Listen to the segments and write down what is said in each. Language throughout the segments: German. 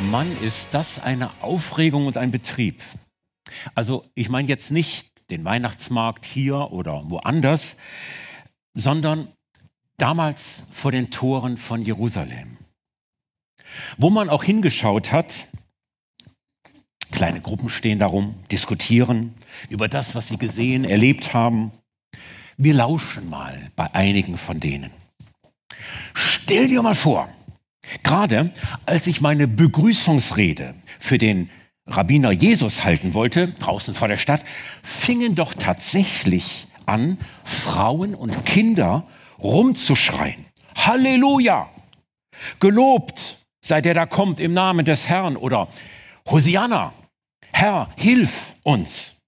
Mann, ist das eine Aufregung und ein Betrieb. Also ich meine jetzt nicht den Weihnachtsmarkt hier oder woanders, sondern damals vor den Toren von Jerusalem, wo man auch hingeschaut hat. Kleine Gruppen stehen darum, diskutieren über das, was sie gesehen, erlebt haben. Wir lauschen mal bei einigen von denen. Stell dir mal vor, Gerade als ich meine Begrüßungsrede für den Rabbiner Jesus halten wollte, draußen vor der Stadt, fingen doch tatsächlich an, Frauen und Kinder rumzuschreien. Halleluja! Gelobt sei der da kommt im Namen des Herrn oder Hosianna, Herr, hilf uns.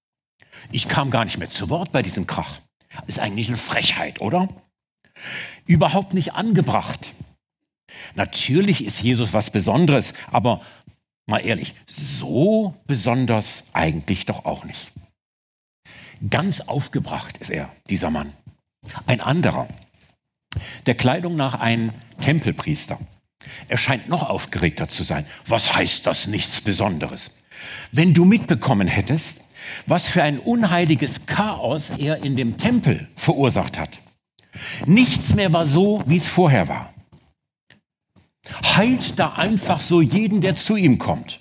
Ich kam gar nicht mehr zu Wort bei diesem Krach. Ist eigentlich eine Frechheit, oder? Überhaupt nicht angebracht. Natürlich ist Jesus was Besonderes, aber mal ehrlich, so besonders eigentlich doch auch nicht. Ganz aufgebracht ist er, dieser Mann. Ein anderer, der Kleidung nach ein Tempelpriester. Er scheint noch aufgeregter zu sein. Was heißt das nichts Besonderes? Wenn du mitbekommen hättest, was für ein unheiliges Chaos er in dem Tempel verursacht hat. Nichts mehr war so, wie es vorher war heilt da einfach so jeden, der zu ihm kommt.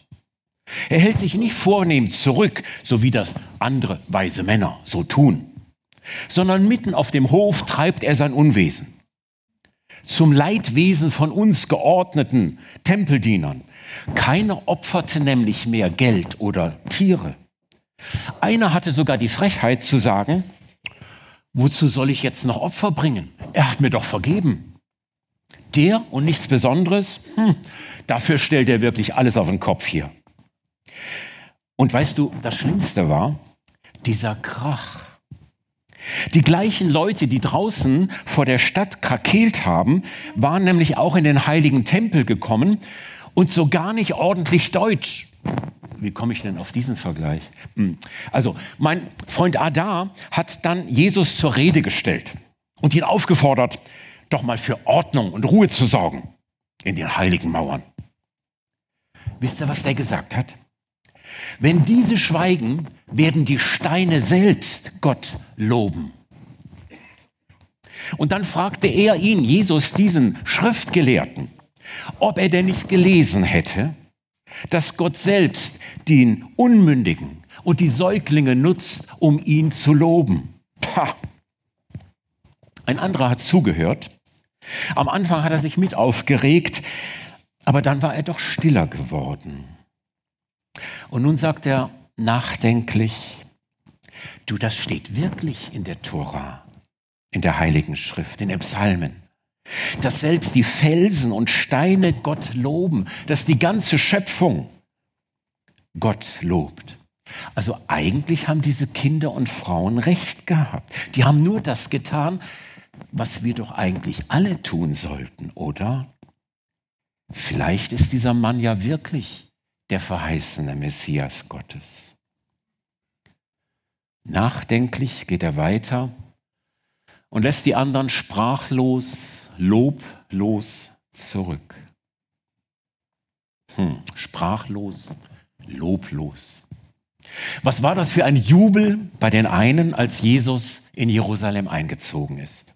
Er hält sich nicht vornehm zurück, so wie das andere weise Männer so tun, sondern mitten auf dem Hof treibt er sein Unwesen. Zum Leidwesen von uns geordneten Tempeldienern. Keiner opferte nämlich mehr Geld oder Tiere. Einer hatte sogar die Frechheit zu sagen, wozu soll ich jetzt noch Opfer bringen? Er hat mir doch vergeben der und nichts Besonderes, hm, dafür stellt er wirklich alles auf den Kopf hier. Und weißt du, das Schlimmste war dieser Krach. Die gleichen Leute, die draußen vor der Stadt krakeelt haben, waren nämlich auch in den heiligen Tempel gekommen und so gar nicht ordentlich Deutsch. Wie komme ich denn auf diesen Vergleich? Hm. Also, mein Freund Adar hat dann Jesus zur Rede gestellt und ihn aufgefordert, doch mal für Ordnung und Ruhe zu sorgen in den heiligen Mauern. Wisst ihr, was der gesagt hat? Wenn diese schweigen, werden die Steine selbst Gott loben. Und dann fragte er ihn, Jesus, diesen Schriftgelehrten, ob er denn nicht gelesen hätte, dass Gott selbst den Unmündigen und die Säuglinge nutzt, um ihn zu loben. Pah. Ein anderer hat zugehört am Anfang hat er sich mit aufgeregt, aber dann war er doch stiller geworden. Und nun sagt er nachdenklich, du, das steht wirklich in der Tora, in der Heiligen Schrift, in den Psalmen. Dass selbst die Felsen und Steine Gott loben, dass die ganze Schöpfung Gott lobt. Also eigentlich haben diese Kinder und Frauen recht gehabt. Die haben nur das getan, was wir doch eigentlich alle tun sollten, oder? Vielleicht ist dieser Mann ja wirklich der verheißene Messias Gottes. Nachdenklich geht er weiter und lässt die anderen sprachlos, loblos zurück. Hm, sprachlos, loblos. Was war das für ein Jubel bei den einen, als Jesus in Jerusalem eingezogen ist?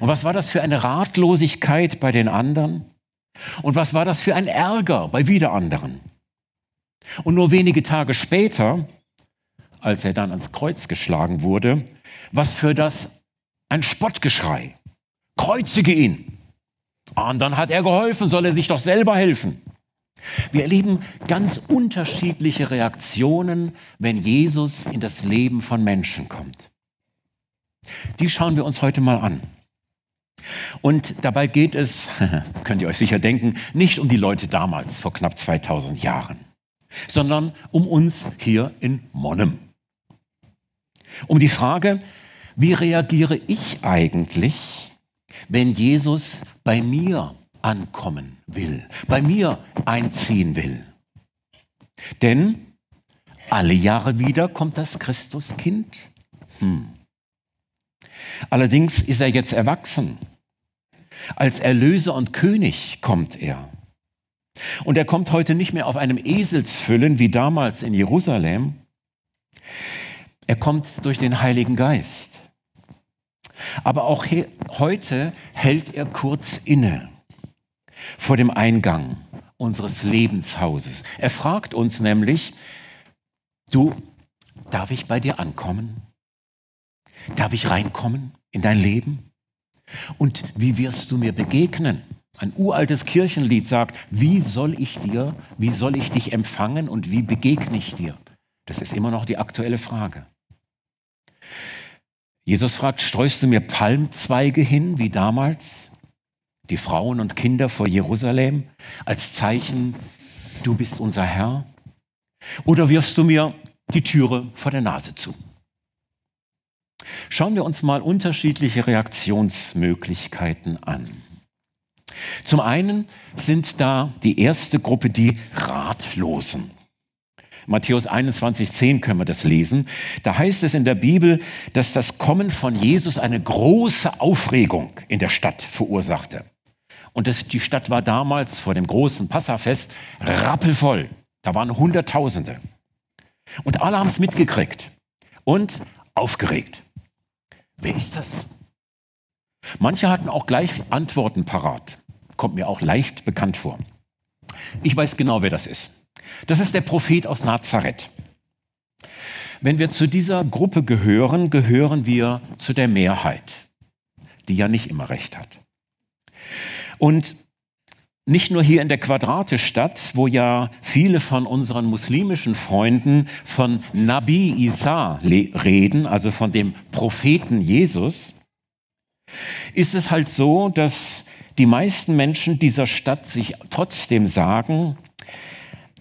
Und was war das für eine Ratlosigkeit bei den anderen? Und was war das für ein Ärger bei wieder anderen? Und nur wenige Tage später, als er dann ans Kreuz geschlagen wurde, was für das ein Spottgeschrei. Kreuzige ihn. Dann hat er geholfen, soll er sich doch selber helfen. Wir erleben ganz unterschiedliche Reaktionen, wenn Jesus in das Leben von Menschen kommt. Die schauen wir uns heute mal an. Und dabei geht es, könnt ihr euch sicher denken, nicht um die Leute damals, vor knapp 2000 Jahren, sondern um uns hier in Monnem. Um die Frage, wie reagiere ich eigentlich, wenn Jesus bei mir ankommen will, bei mir einziehen will? Denn alle Jahre wieder kommt das Christuskind. Hm. Allerdings ist er jetzt erwachsen als Erlöser und König kommt er. Und er kommt heute nicht mehr auf einem Eselsfüllen wie damals in Jerusalem. Er kommt durch den Heiligen Geist. Aber auch heute hält er kurz inne vor dem Eingang unseres Lebenshauses. Er fragt uns nämlich, du, darf ich bei dir ankommen? Darf ich reinkommen in dein Leben? Und wie wirst du mir begegnen? Ein uraltes Kirchenlied sagt, wie soll ich dir, wie soll ich dich empfangen und wie begegne ich dir? Das ist immer noch die aktuelle Frage. Jesus fragt, streust du mir Palmzweige hin wie damals? Die Frauen und Kinder vor Jerusalem als Zeichen, du bist unser Herr? Oder wirfst du mir die Türe vor der Nase zu? Schauen wir uns mal unterschiedliche Reaktionsmöglichkeiten an. Zum einen sind da die erste Gruppe die Ratlosen. Matthäus 21, 10 können wir das lesen. Da heißt es in der Bibel, dass das Kommen von Jesus eine große Aufregung in der Stadt verursachte. Und das, die Stadt war damals vor dem großen Passafest rappelvoll. Da waren Hunderttausende. Und alle haben es mitgekriegt und aufgeregt. Wer ist das? Manche hatten auch gleich Antworten parat. Kommt mir auch leicht bekannt vor. Ich weiß genau, wer das ist. Das ist der Prophet aus Nazareth. Wenn wir zu dieser Gruppe gehören, gehören wir zu der Mehrheit, die ja nicht immer recht hat. Und nicht nur hier in der Quadratestadt, wo ja viele von unseren muslimischen Freunden von Nabi Isa reden, also von dem Propheten Jesus, ist es halt so, dass die meisten Menschen dieser Stadt sich trotzdem sagen,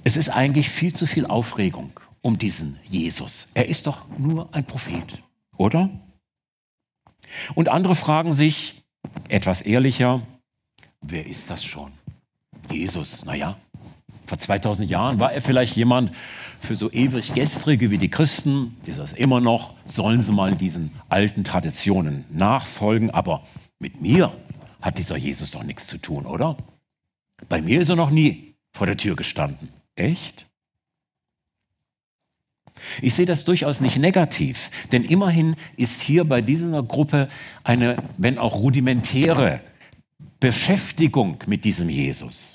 es ist eigentlich viel zu viel Aufregung um diesen Jesus. Er ist doch nur ein Prophet, oder? Und andere fragen sich, etwas ehrlicher, wer ist das schon? Jesus, naja, vor 2000 Jahren war er vielleicht jemand für so ewig Gestrige wie die Christen, ist das immer noch, sollen sie mal diesen alten Traditionen nachfolgen, aber mit mir hat dieser Jesus doch nichts zu tun, oder? Bei mir ist er noch nie vor der Tür gestanden. Echt? Ich sehe das durchaus nicht negativ, denn immerhin ist hier bei dieser Gruppe eine, wenn auch rudimentäre Beschäftigung mit diesem Jesus.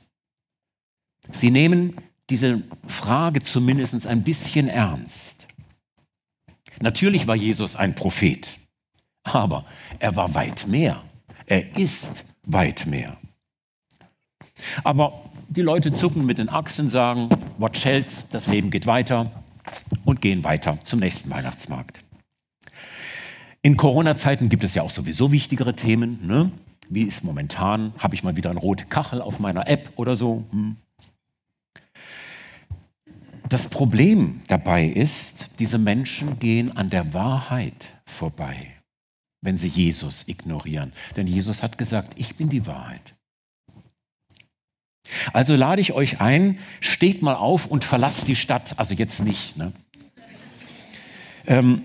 Sie nehmen diese Frage zumindest ein bisschen ernst. Natürlich war Jesus ein Prophet, aber er war weit mehr. Er ist weit mehr. Aber die Leute zucken mit den Achsen, sagen, what shells, das Leben geht weiter und gehen weiter zum nächsten Weihnachtsmarkt. In Corona-Zeiten gibt es ja auch sowieso wichtigere Themen. Ne? Wie ist momentan? Habe ich mal wieder eine rote Kachel auf meiner App oder so? Hm. Das Problem dabei ist, diese Menschen gehen an der Wahrheit vorbei, wenn sie Jesus ignorieren. Denn Jesus hat gesagt, ich bin die Wahrheit. Also lade ich euch ein, steht mal auf und verlasst die Stadt. Also jetzt nicht. Ne? Ähm,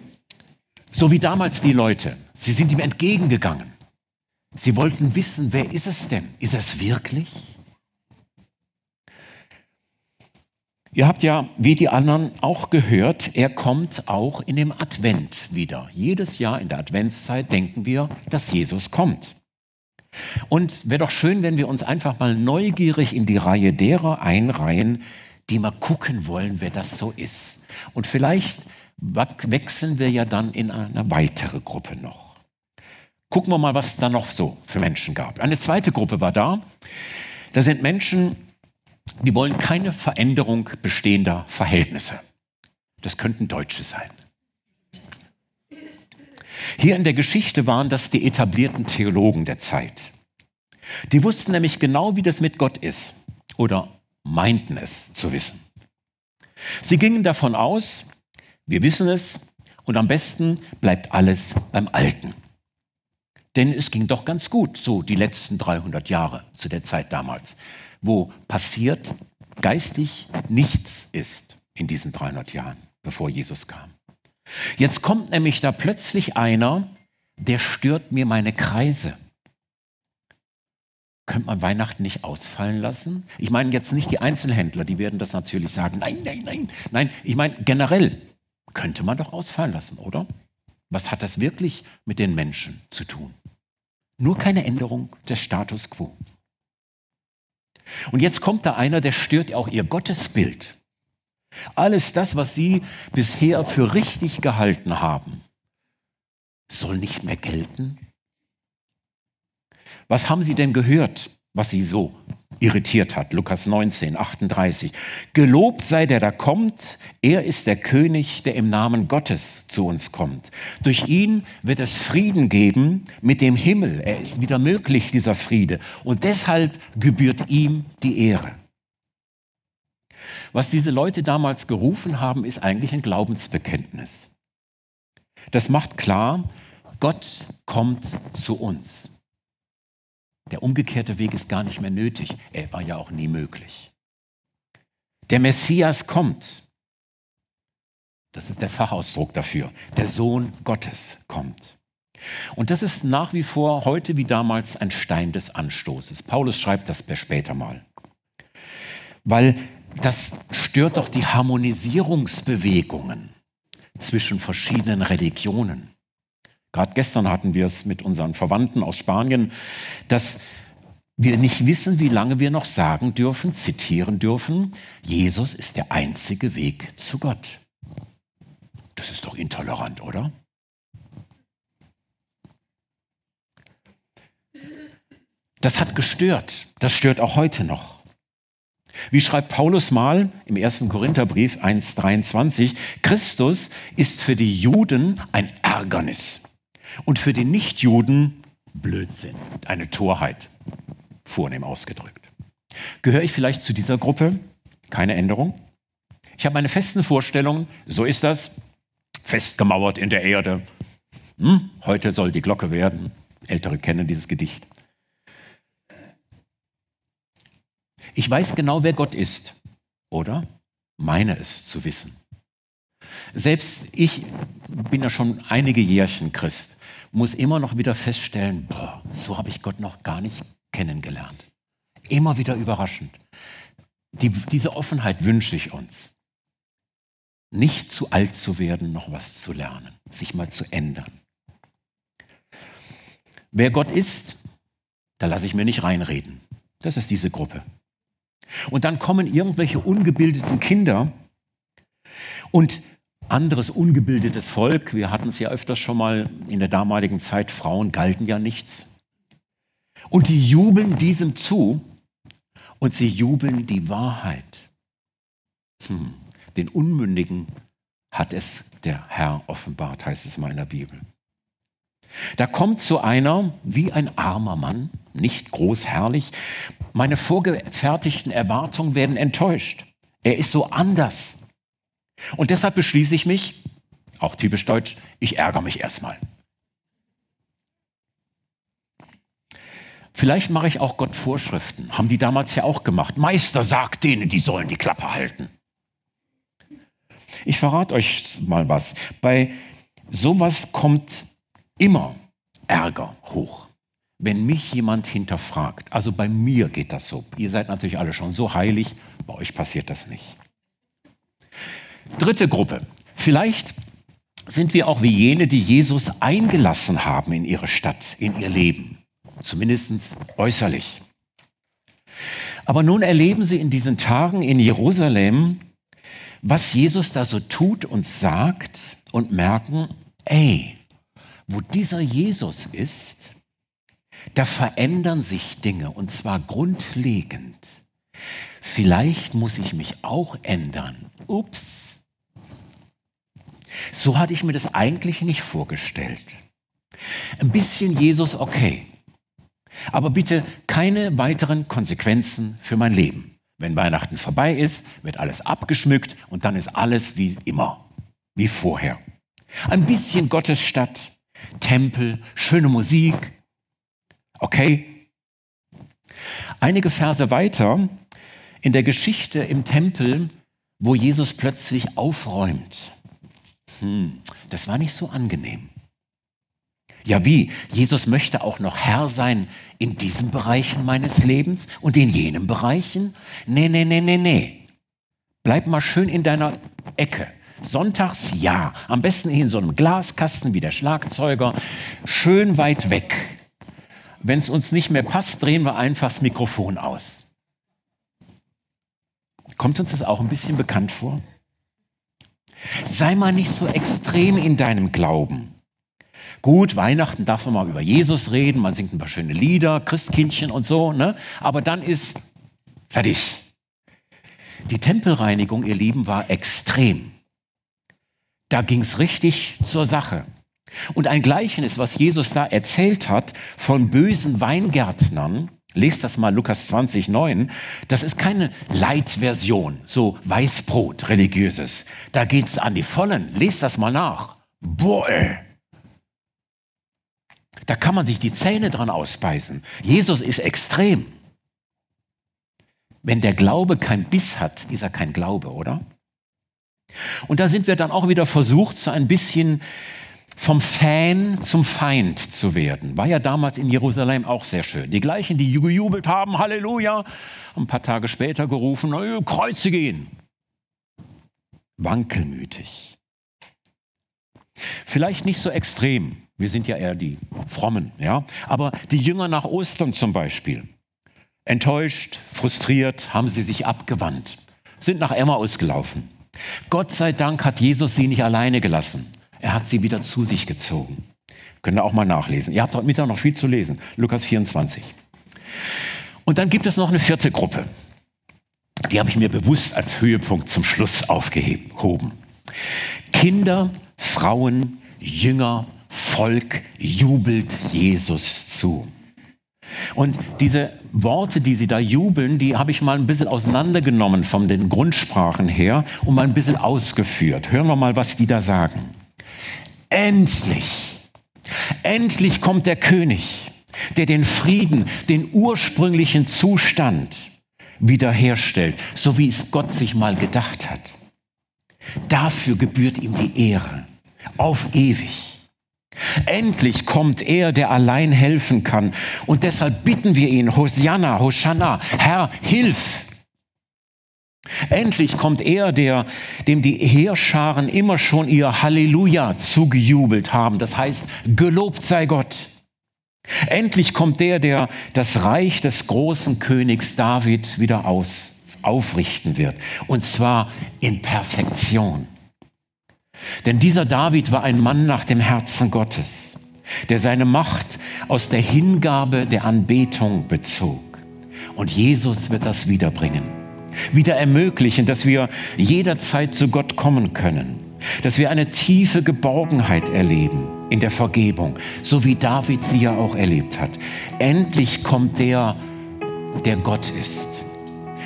so wie damals die Leute. Sie sind ihm entgegengegangen. Sie wollten wissen, wer ist es denn? Ist es wirklich? Ihr habt ja, wie die anderen, auch gehört, er kommt auch in dem Advent wieder. Jedes Jahr in der Adventszeit denken wir, dass Jesus kommt. Und wäre doch schön, wenn wir uns einfach mal neugierig in die Reihe derer einreihen, die mal gucken wollen, wer das so ist. Und vielleicht wechseln wir ja dann in eine weitere Gruppe noch. Gucken wir mal, was es da noch so für Menschen gab. Eine zweite Gruppe war da. Da sind Menschen, die wollen keine Veränderung bestehender Verhältnisse. Das könnten Deutsche sein. Hier in der Geschichte waren das die etablierten Theologen der Zeit. Die wussten nämlich genau, wie das mit Gott ist oder meinten es zu wissen. Sie gingen davon aus, wir wissen es und am besten bleibt alles beim Alten. Denn es ging doch ganz gut, so die letzten 300 Jahre zu der Zeit damals, wo passiert geistig nichts ist in diesen 300 Jahren, bevor Jesus kam. Jetzt kommt nämlich da plötzlich einer, der stört mir meine Kreise. könnte man Weihnachten nicht ausfallen lassen? Ich meine jetzt nicht die Einzelhändler, die werden das natürlich sagen. Nein, nein, nein. Nein, ich meine generell könnte man doch ausfallen lassen, oder? Was hat das wirklich mit den Menschen zu tun? Nur keine Änderung des Status quo. Und jetzt kommt da einer, der stört auch ihr Gottesbild. Alles das, was sie bisher für richtig gehalten haben, soll nicht mehr gelten. Was haben sie denn gehört, was sie so irritiert hat? Lukas 19, 38. Gelobt sei der, der kommt. Er ist der König, der im Namen Gottes zu uns kommt. Durch ihn wird es Frieden geben mit dem Himmel. Er ist wieder möglich, dieser Friede. Und deshalb gebührt ihm die Ehre. Was diese Leute damals gerufen haben, ist eigentlich ein Glaubensbekenntnis. Das macht klar, Gott kommt zu uns. Der umgekehrte Weg ist gar nicht mehr nötig. Er war ja auch nie möglich. Der Messias kommt. Das ist der Fachausdruck dafür. Der Sohn Gottes kommt. Und das ist nach wie vor heute wie damals ein Stein des Anstoßes. Paulus schreibt das später mal. Weil das stört doch die Harmonisierungsbewegungen zwischen verschiedenen Religionen. Gerade gestern hatten wir es mit unseren Verwandten aus Spanien, dass wir nicht wissen, wie lange wir noch sagen dürfen, zitieren dürfen, Jesus ist der einzige Weg zu Gott. Das ist doch intolerant, oder? Das hat gestört. Das stört auch heute noch. Wie schreibt Paulus mal im 1. Korintherbrief 1.23, Christus ist für die Juden ein Ärgernis und für die Nichtjuden Blödsinn, eine Torheit, vornehm ausgedrückt. Gehöre ich vielleicht zu dieser Gruppe? Keine Änderung? Ich habe meine festen Vorstellungen, so ist das, festgemauert in der Erde. Hm, heute soll die Glocke werden. Ältere kennen dieses Gedicht. Ich weiß genau, wer Gott ist, oder? Meine es zu wissen. Selbst ich bin ja schon einige Jährchen Christ muss immer noch wieder feststellen, boah, so habe ich Gott noch gar nicht kennengelernt. Immer wieder überraschend. Die, diese Offenheit wünsche ich uns. Nicht zu alt zu werden, noch was zu lernen, sich mal zu ändern. Wer Gott ist, da lasse ich mir nicht reinreden. Das ist diese Gruppe. Und dann kommen irgendwelche ungebildeten Kinder und anderes ungebildetes Volk. Wir hatten es ja öfters schon mal in der damaligen Zeit, Frauen galten ja nichts. Und die jubeln diesem zu und sie jubeln die Wahrheit. Hm. Den Unmündigen hat es der Herr offenbart, heißt es mal in der Bibel. Da kommt so einer wie ein armer Mann, nicht groß herrlich. Meine vorgefertigten Erwartungen werden enttäuscht. Er ist so anders. Und deshalb beschließe ich mich, auch typisch deutsch, ich ärgere mich erstmal. Vielleicht mache ich auch Gott Vorschriften. Haben die damals ja auch gemacht. Meister sagt denen, die sollen die Klappe halten. Ich verrate euch mal was. Bei sowas kommt immer Ärger hoch, wenn mich jemand hinterfragt. Also bei mir geht das so. Ihr seid natürlich alle schon so heilig, bei euch passiert das nicht. Dritte Gruppe. Vielleicht sind wir auch wie jene, die Jesus eingelassen haben in ihre Stadt, in ihr Leben. Zumindest äußerlich. Aber nun erleben sie in diesen Tagen in Jerusalem, was Jesus da so tut und sagt und merken, ey, wo dieser Jesus ist, da verändern sich Dinge und zwar grundlegend. Vielleicht muss ich mich auch ändern. Ups. So hatte ich mir das eigentlich nicht vorgestellt. Ein bisschen Jesus okay. Aber bitte keine weiteren Konsequenzen für mein Leben. Wenn Weihnachten vorbei ist, wird alles abgeschmückt und dann ist alles wie immer, wie vorher. Ein bisschen Gottesstadt, Tempel, schöne Musik. Okay. Einige Verse weiter in der Geschichte im Tempel, wo Jesus plötzlich aufräumt hm, das war nicht so angenehm. Ja, wie? Jesus möchte auch noch Herr sein in diesen Bereichen meines Lebens und in jenen Bereichen? Nee, nee, nee, nee, nee. Bleib mal schön in deiner Ecke. Sonntags ja, am besten in so einem Glaskasten wie der Schlagzeuger, schön weit weg. Wenn es uns nicht mehr passt, drehen wir einfach das Mikrofon aus. Kommt uns das auch ein bisschen bekannt vor? Sei mal nicht so extrem in deinem Glauben. Gut, Weihnachten darf man mal über Jesus reden, man singt ein paar schöne Lieder, Christkindchen und so, ne? aber dann ist fertig. Die Tempelreinigung, ihr Lieben, war extrem. Da ging es richtig zur Sache. Und ein Gleichnis, was Jesus da erzählt hat von bösen Weingärtnern, lest das mal Lukas 20, 9, das ist keine Leitversion, so Weißbrot, religiöses. Da geht es an die Vollen. Lest das mal nach. Boah, ey. Da kann man sich die Zähne dran ausbeißen. Jesus ist extrem. Wenn der Glaube kein Biss hat, ist er kein Glaube, oder? Und da sind wir dann auch wieder versucht, so ein bisschen vom Fan zum Feind zu werden. War ja damals in Jerusalem auch sehr schön. Die gleichen, die gejubelt haben, Halleluja, ein paar Tage später gerufen, Kreuze gehen. Wankelmütig. Vielleicht nicht so extrem. Wir sind ja eher die Frommen, ja. Aber die Jünger nach Ostern zum Beispiel. Enttäuscht, frustriert, haben sie sich abgewandt, sind nach Emmaus gelaufen. Gott sei Dank hat Jesus sie nicht alleine gelassen. Er hat sie wieder zu sich gezogen. Könnt ihr auch mal nachlesen. Ihr habt heute Mittag noch viel zu lesen. Lukas 24. Und dann gibt es noch eine vierte Gruppe. Die habe ich mir bewusst als Höhepunkt zum Schluss aufgehoben. Kinder, Frauen, Jünger, Volk jubelt Jesus zu. Und diese Worte, die sie da jubeln, die habe ich mal ein bisschen auseinandergenommen von den Grundsprachen her und mal ein bisschen ausgeführt. Hören wir mal, was die da sagen. Endlich, endlich kommt der König, der den Frieden, den ursprünglichen Zustand wiederherstellt, so wie es Gott sich mal gedacht hat. Dafür gebührt ihm die Ehre auf ewig. Endlich kommt er, der allein helfen kann. Und deshalb bitten wir ihn, Hosianna, Hosanna, Herr, hilf. Endlich kommt er, der, dem die Heerscharen immer schon ihr Halleluja zugejubelt haben. Das heißt, gelobt sei Gott. Endlich kommt der, der das Reich des großen Königs David wieder aus, aufrichten wird. Und zwar in Perfektion. Denn dieser David war ein Mann nach dem Herzen Gottes, der seine Macht aus der Hingabe der Anbetung bezog. Und Jesus wird das wiederbringen, wieder ermöglichen, dass wir jederzeit zu Gott kommen können, dass wir eine tiefe Geborgenheit erleben in der Vergebung, so wie David sie ja auch erlebt hat. Endlich kommt der, der Gott ist.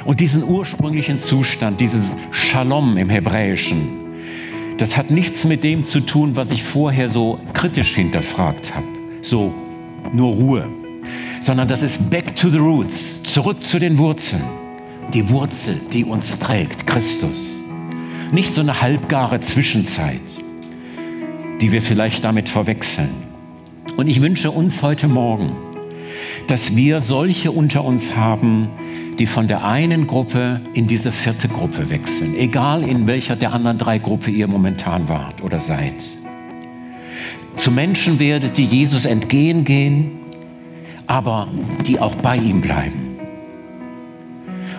Und diesen ursprünglichen Zustand, dieses Shalom im Hebräischen, das hat nichts mit dem zu tun, was ich vorher so kritisch hinterfragt habe. So nur Ruhe. Sondern das ist back to the roots, zurück zu den Wurzeln. Die Wurzel, die uns trägt, Christus. Nicht so eine halbgare Zwischenzeit, die wir vielleicht damit verwechseln. Und ich wünsche uns heute Morgen, dass wir solche unter uns haben, die von der einen Gruppe in diese vierte Gruppe wechseln, egal in welcher der anderen drei Gruppe ihr momentan wart oder seid. Zu Menschen werdet, die Jesus entgehen gehen, aber die auch bei ihm bleiben.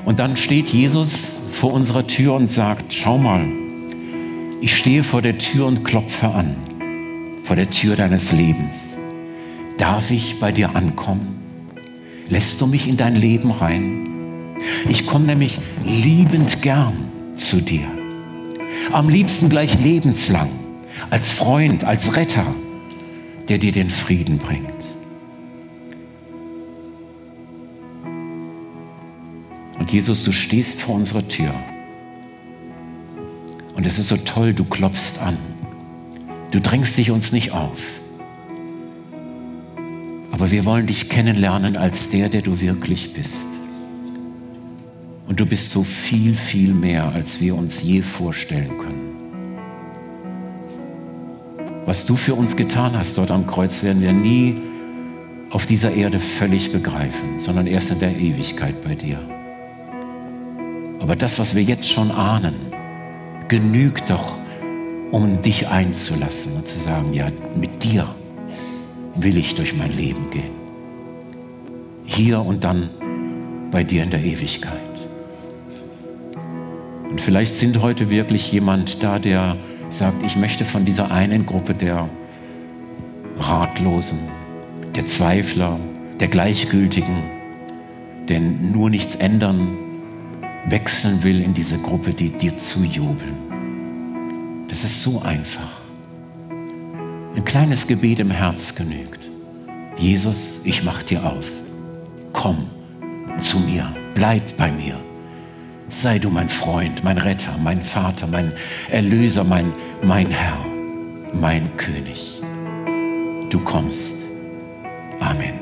Und dann steht Jesus vor unserer Tür und sagt, schau mal, ich stehe vor der Tür und klopfe an, vor der Tür deines Lebens. Darf ich bei dir ankommen? Lässt du mich in dein Leben rein? Ich komme nämlich liebend gern zu dir. Am liebsten gleich lebenslang, als Freund, als Retter, der dir den Frieden bringt. Jesus, du stehst vor unserer Tür. Und es ist so toll, du klopfst an. Du drängst dich uns nicht auf. Aber wir wollen dich kennenlernen als der, der du wirklich bist. Und du bist so viel, viel mehr, als wir uns je vorstellen können. Was du für uns getan hast dort am Kreuz, werden wir nie auf dieser Erde völlig begreifen, sondern erst in der Ewigkeit bei dir. Aber das, was wir jetzt schon ahnen, genügt doch, um dich einzulassen und zu sagen, ja, mit dir will ich durch mein Leben gehen. Hier und dann bei dir in der Ewigkeit. Und vielleicht sind heute wirklich jemand da, der sagt, ich möchte von dieser einen Gruppe der Ratlosen, der Zweifler, der Gleichgültigen, der nur nichts ändern, wechseln will in diese Gruppe, die dir zujubeln. Das ist so einfach. Ein kleines Gebet im Herz genügt. Jesus, ich mach dir auf. Komm zu mir, bleib bei mir. Sei du mein Freund, mein Retter, mein Vater, mein Erlöser, mein, mein Herr, mein König. Du kommst. Amen.